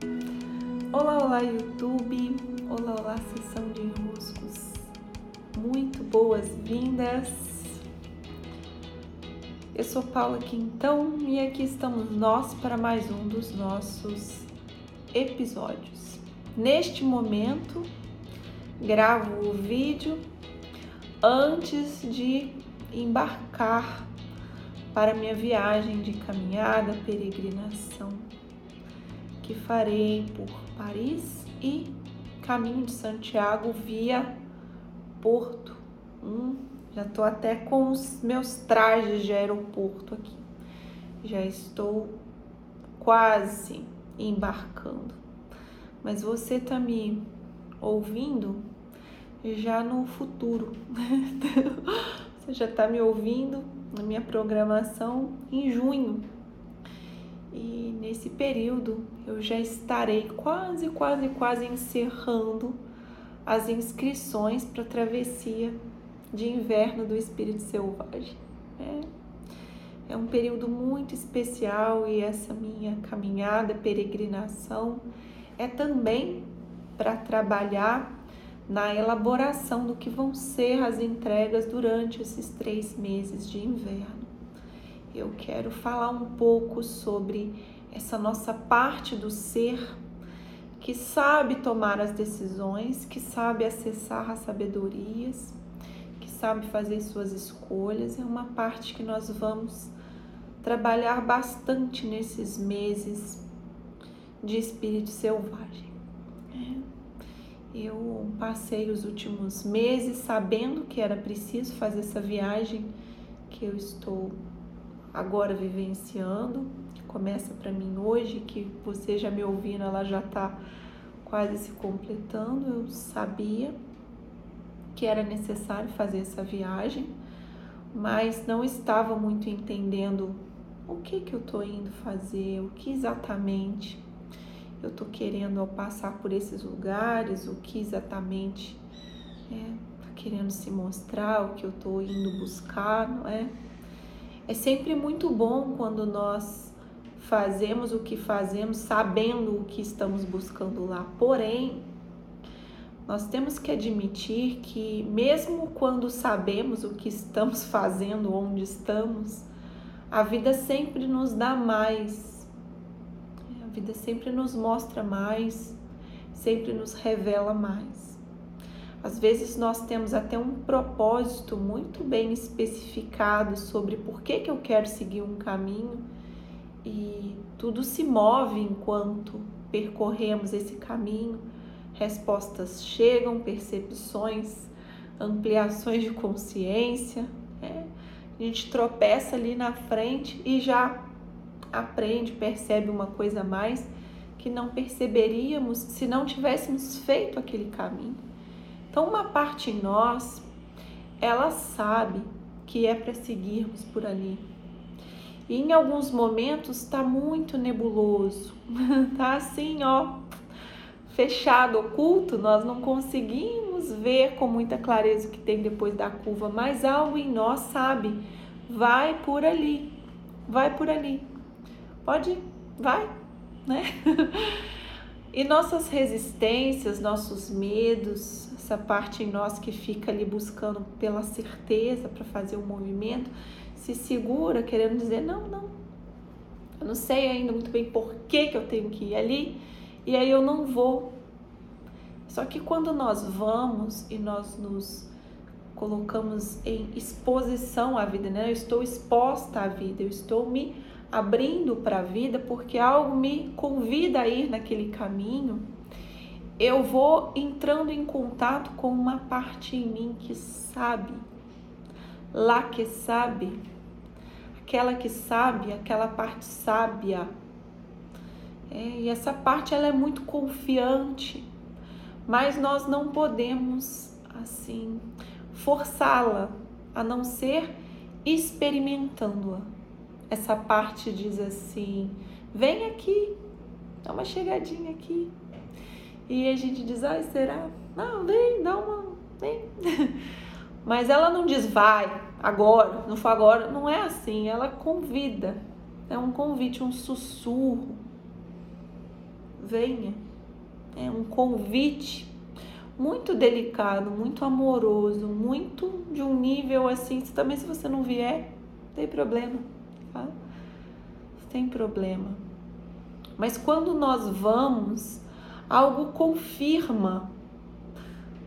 Olá, olá YouTube, olá, olá sessão de enroscos, muito boas-vindas. Eu sou Paula Quintão e aqui estamos nós para mais um dos nossos episódios. Neste momento, gravo o vídeo antes de embarcar para minha viagem de caminhada, peregrinação que farei por Paris e caminho de Santiago via Porto. Hum, já estou até com os meus trajes de aeroporto aqui. Já estou quase embarcando. Mas você está me ouvindo já no futuro. você já está me ouvindo na minha programação em junho e nesse período eu já estarei quase, quase, quase encerrando as inscrições para a travessia de inverno do Espírito Selvagem. É, é um período muito especial e essa minha caminhada, peregrinação, é também para trabalhar na elaboração do que vão ser as entregas durante esses três meses de inverno eu quero falar um pouco sobre essa nossa parte do ser que sabe tomar as decisões, que sabe acessar as sabedorias, que sabe fazer suas escolhas. É uma parte que nós vamos trabalhar bastante nesses meses de espírito selvagem. É. Eu passei os últimos meses sabendo que era preciso fazer essa viagem que eu estou agora vivenciando, começa para mim hoje, que você já me ouvindo, ela já está quase se completando. Eu sabia que era necessário fazer essa viagem, mas não estava muito entendendo o que que eu estou indo fazer, o que exatamente eu estou querendo ao passar por esses lugares, o que exatamente é, tá querendo se mostrar, o que eu estou indo buscar, não é? É sempre muito bom quando nós fazemos o que fazemos sabendo o que estamos buscando lá. Porém, nós temos que admitir que, mesmo quando sabemos o que estamos fazendo, onde estamos, a vida sempre nos dá mais. A vida sempre nos mostra mais, sempre nos revela mais. Às vezes nós temos até um propósito muito bem especificado sobre por que, que eu quero seguir um caminho e tudo se move enquanto percorremos esse caminho. Respostas chegam, percepções, ampliações de consciência. Né? A gente tropeça ali na frente e já aprende, percebe uma coisa a mais que não perceberíamos se não tivéssemos feito aquele caminho. Então, uma parte em nós, ela sabe que é para seguirmos por ali. E em alguns momentos está muito nebuloso, tá assim, ó, fechado, oculto, nós não conseguimos ver com muita clareza o que tem depois da curva, mas algo em nós sabe, vai por ali, vai por ali. Pode, vai, né? E nossas resistências, nossos medos, essa parte em nós que fica ali buscando pela certeza para fazer o um movimento, se segura querendo dizer: não, não, eu não sei ainda muito bem por que, que eu tenho que ir ali e aí eu não vou. Só que quando nós vamos e nós nos colocamos em exposição à vida, né? Eu estou exposta à vida, eu estou me abrindo para a vida porque algo me convida a ir naquele caminho eu vou entrando em contato com uma parte em mim que sabe, lá que sabe, aquela que sabe, aquela parte sábia. É, e essa parte ela é muito confiante, mas nós não podemos assim forçá-la a não ser experimentando-a. Essa parte diz assim: vem aqui, dá uma chegadinha aqui, e a gente diz, ai, será? Não, vem, dá uma. Vem. Mas ela não diz, vai, agora, não for agora. Não é assim, ela convida. É um convite, um sussurro. venha. É um convite muito delicado, muito amoroso, muito de um nível assim. Também se você não vier, tem problema, tá? Tem problema. Mas quando nós vamos, algo confirma.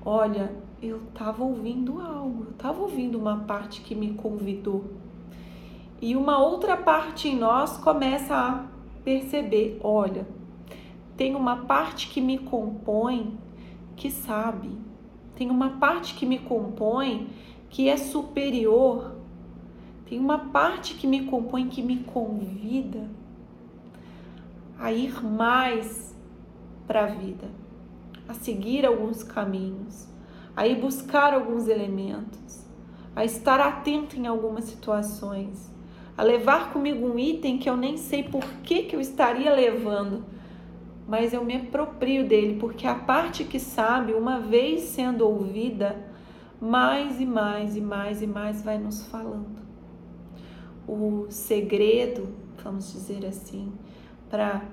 Olha, eu estava ouvindo algo, eu estava ouvindo uma parte que me convidou. E uma outra parte em nós começa a perceber: olha, tem uma parte que me compõe que sabe, tem uma parte que me compõe que é superior, tem uma parte que me compõe que me convida a ir mais para a vida, a seguir alguns caminhos, a ir buscar alguns elementos, a estar atento em algumas situações, a levar comigo um item que eu nem sei por que, que eu estaria levando, mas eu me aproprio dele, porque a parte que sabe, uma vez sendo ouvida, mais e mais e mais e mais vai nos falando. O segredo, vamos dizer assim, para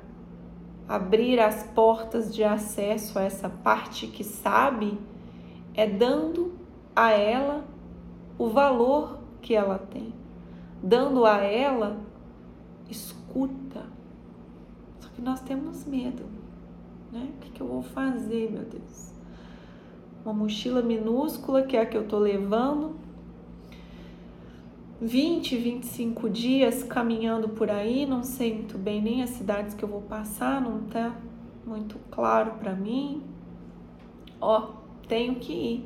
abrir as portas de acesso a essa parte que sabe, é dando a ela o valor que ela tem, dando a ela escuta que nós temos medo. Né? O que, que eu vou fazer, meu Deus? Uma mochila minúscula, que é a que eu tô levando. 20, 25 dias caminhando por aí, não sei muito bem nem as cidades que eu vou passar, não tá muito claro para mim. Ó, tenho que ir.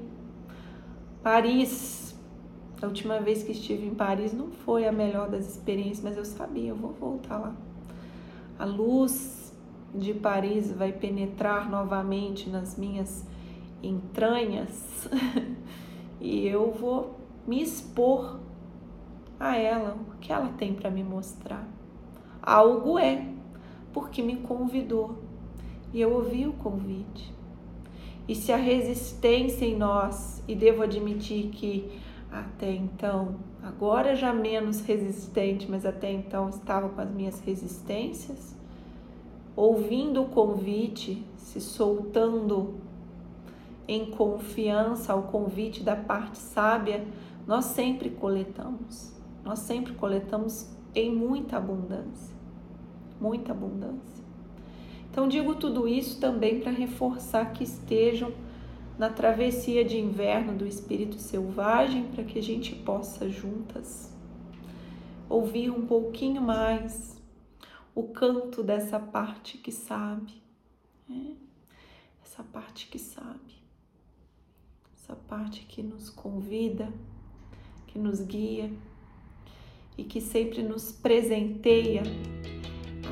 Paris. A última vez que estive em Paris não foi a melhor das experiências, mas eu sabia, eu vou voltar lá a luz de Paris vai penetrar novamente nas minhas entranhas e eu vou me expor a ela, o que ela tem para me mostrar. Algo é, porque me convidou e eu ouvi o convite. E se a resistência em nós, e devo admitir que até então, agora já menos resistente, mas até então estava com as minhas resistências, ouvindo o convite, se soltando em confiança ao convite da parte sábia, nós sempre coletamos. Nós sempre coletamos em muita abundância. Muita abundância. Então, digo tudo isso também para reforçar que estejam na travessia de inverno do espírito selvagem para que a gente possa juntas ouvir um pouquinho mais o canto dessa parte que sabe, né? essa parte que sabe, essa parte que nos convida, que nos guia e que sempre nos presenteia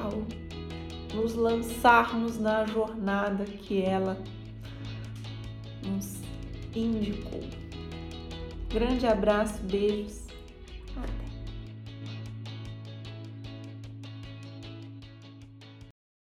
ao nos lançarmos na jornada que ela nos indicou. Grande abraço, beijos. Até.